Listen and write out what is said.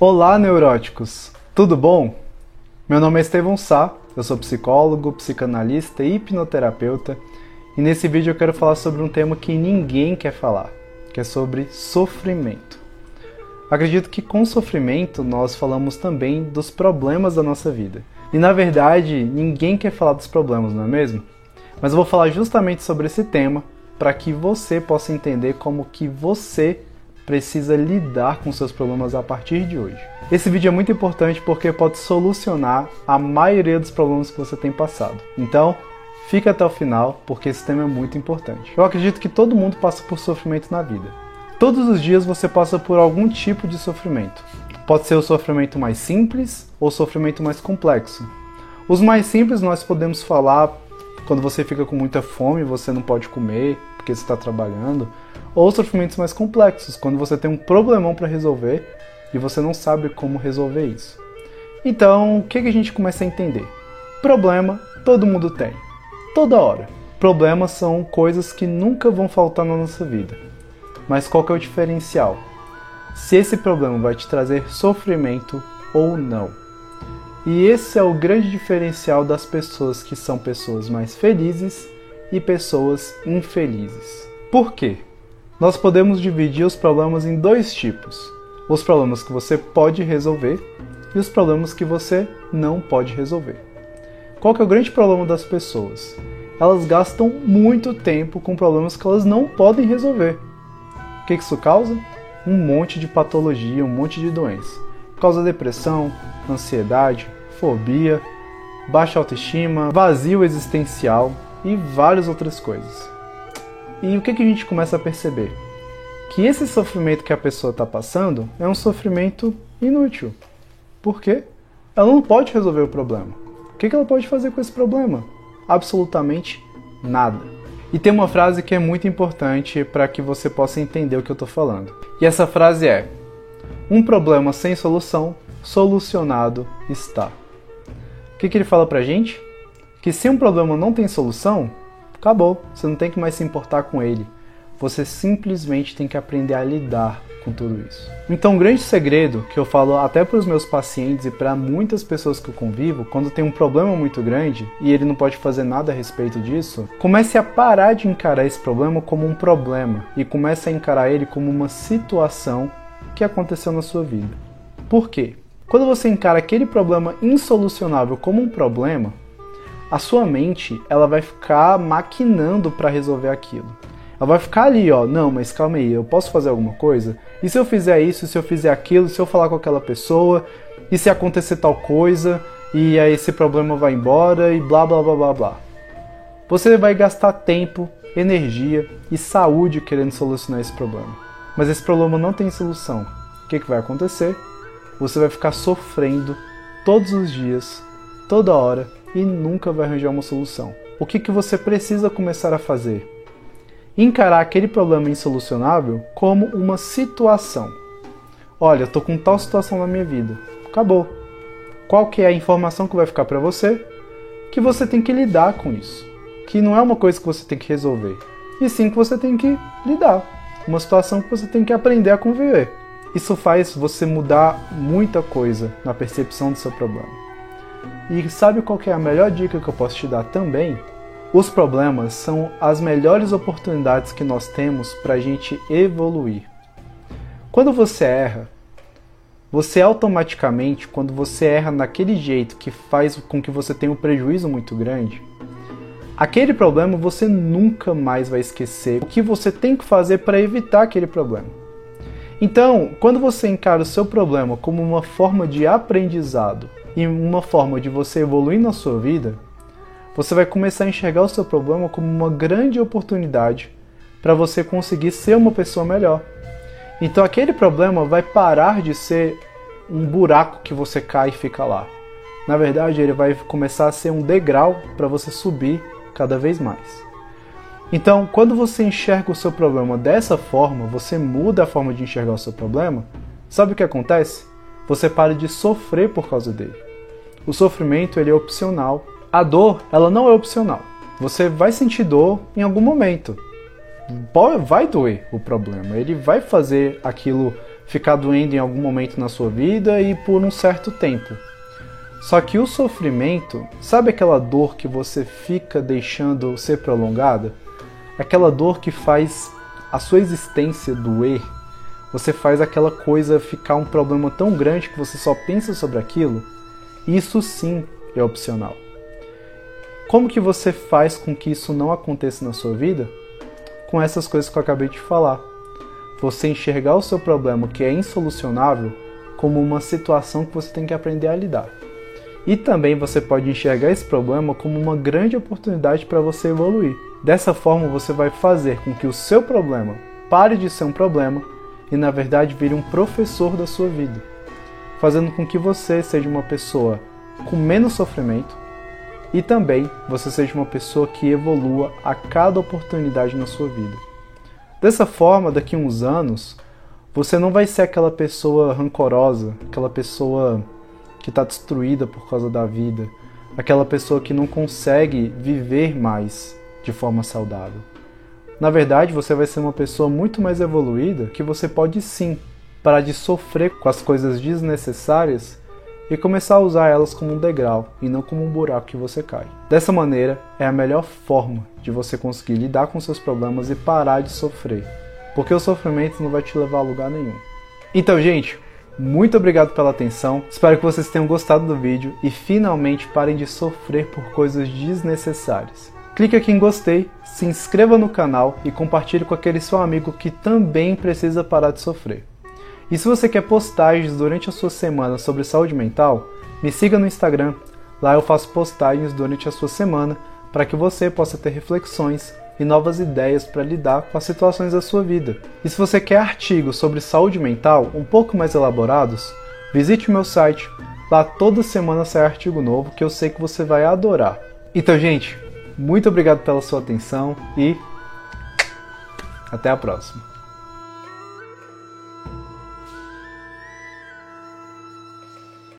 Olá, neuróticos! Tudo bom? Meu nome é Estevão Sá, eu sou psicólogo, psicanalista e hipnoterapeuta, e nesse vídeo eu quero falar sobre um tema que ninguém quer falar, que é sobre sofrimento. Acredito que com sofrimento nós falamos também dos problemas da nossa vida. E na verdade, ninguém quer falar dos problemas, não é mesmo? Mas eu vou falar justamente sobre esse tema para que você possa entender como que você precisa lidar com seus problemas a partir de hoje. Esse vídeo é muito importante porque pode solucionar a maioria dos problemas que você tem passado. Então, fica até o final porque esse tema é muito importante. Eu acredito que todo mundo passa por sofrimento na vida. Todos os dias você passa por algum tipo de sofrimento. Pode ser o sofrimento mais simples ou o sofrimento mais complexo. Os mais simples nós podemos falar quando você fica com muita fome, você não pode comer porque você está trabalhando ou sofrimentos mais complexos, quando você tem um problemão para resolver e você não sabe como resolver isso. Então, o que, a gente começa a entender? Problema todo mundo tem, toda hora. Problemas são coisas que nunca vão faltar na nossa vida. Mas qual que é o diferencial? Se esse problema vai te trazer sofrimento ou não. E esse é o grande diferencial das pessoas que são pessoas mais felizes e pessoas infelizes. Por quê? Nós podemos dividir os problemas em dois tipos: os problemas que você pode resolver e os problemas que você não pode resolver. Qual que é o grande problema das pessoas? Elas gastam muito tempo com problemas que elas não podem resolver. O que isso causa? Um monte de patologia, um monte de doença. Causa depressão, ansiedade, fobia, baixa autoestima, vazio existencial e várias outras coisas. E o que, que a gente começa a perceber? Que esse sofrimento que a pessoa está passando é um sofrimento inútil. Por quê? Ela não pode resolver o problema. O que, que ela pode fazer com esse problema? Absolutamente nada. E tem uma frase que é muito importante para que você possa entender o que eu estou falando. E essa frase é: Um problema sem solução, solucionado está. O que, que ele fala para gente? Que se um problema não tem solução, acabou, você não tem que mais se importar com ele. Você simplesmente tem que aprender a lidar com tudo isso. Então, um grande segredo que eu falo até para os meus pacientes e para muitas pessoas que eu convivo, quando tem um problema muito grande e ele não pode fazer nada a respeito disso, comece a parar de encarar esse problema como um problema e comece a encarar ele como uma situação que aconteceu na sua vida. Por quê? Quando você encara aquele problema insolucionável como um problema, a sua mente ela vai ficar maquinando para resolver aquilo. Ela vai ficar ali, ó, não, mas calma aí, eu posso fazer alguma coisa? E se eu fizer isso, se eu fizer aquilo, se eu falar com aquela pessoa, e se acontecer tal coisa, e aí esse problema vai embora e blá blá blá blá blá. Você vai gastar tempo, energia e saúde querendo solucionar esse problema. Mas esse problema não tem solução. O que, que vai acontecer? Você vai ficar sofrendo todos os dias, toda hora, e nunca vai arranjar uma solução. O que, que você precisa começar a fazer? Encarar aquele problema insolucionável como uma situação. Olha, eu tô com tal situação na minha vida. Acabou. Qual que é a informação que vai ficar para você? Que você tem que lidar com isso. Que não é uma coisa que você tem que resolver. E sim que você tem que lidar. Uma situação que você tem que aprender a conviver. Isso faz você mudar muita coisa na percepção do seu problema. E sabe qual é a melhor dica que eu posso te dar também? Os problemas são as melhores oportunidades que nós temos para a gente evoluir. Quando você erra, você automaticamente, quando você erra naquele jeito que faz com que você tenha um prejuízo muito grande, aquele problema você nunca mais vai esquecer. O que você tem que fazer para evitar aquele problema? Então, quando você encara o seu problema como uma forma de aprendizado e uma forma de você evoluir na sua vida, você vai começar a enxergar o seu problema como uma grande oportunidade para você conseguir ser uma pessoa melhor. Então aquele problema vai parar de ser um buraco que você cai e fica lá. Na verdade, ele vai começar a ser um degrau para você subir cada vez mais. Então, quando você enxerga o seu problema dessa forma, você muda a forma de enxergar o seu problema, sabe o que acontece? Você para de sofrer por causa dele. O sofrimento ele é opcional. A dor, ela não é opcional. Você vai sentir dor em algum momento. Vai doer o problema. Ele vai fazer aquilo ficar doendo em algum momento na sua vida e por um certo tempo. Só que o sofrimento, sabe aquela dor que você fica deixando ser prolongada? Aquela dor que faz a sua existência doer? Você faz aquela coisa ficar um problema tão grande que você só pensa sobre aquilo? Isso sim é opcional. Como que você faz com que isso não aconteça na sua vida? Com essas coisas que eu acabei de falar. Você enxergar o seu problema que é insolucionável como uma situação que você tem que aprender a lidar. E também você pode enxergar esse problema como uma grande oportunidade para você evoluir. Dessa forma, você vai fazer com que o seu problema pare de ser um problema e, na verdade, vire um professor da sua vida, fazendo com que você seja uma pessoa com menos sofrimento e também você seja uma pessoa que evolua a cada oportunidade na sua vida. Dessa forma, daqui a uns anos, você não vai ser aquela pessoa rancorosa, aquela pessoa que está destruída por causa da vida, aquela pessoa que não consegue viver mais de forma saudável. Na verdade, você vai ser uma pessoa muito mais evoluída que você pode sim parar de sofrer com as coisas desnecessárias e começar a usar elas como um degrau e não como um buraco que você cai. Dessa maneira, é a melhor forma de você conseguir lidar com seus problemas e parar de sofrer, porque o sofrimento não vai te levar a lugar nenhum. Então, gente, muito obrigado pela atenção, espero que vocês tenham gostado do vídeo e finalmente parem de sofrer por coisas desnecessárias. Clique aqui em gostei, se inscreva no canal e compartilhe com aquele seu amigo que também precisa parar de sofrer. E se você quer postagens durante a sua semana sobre saúde mental, me siga no Instagram. Lá eu faço postagens durante a sua semana para que você possa ter reflexões e novas ideias para lidar com as situações da sua vida. E se você quer artigos sobre saúde mental um pouco mais elaborados, visite o meu site. Lá toda semana sai artigo novo que eu sei que você vai adorar. Então, gente, muito obrigado pela sua atenção e até a próxima.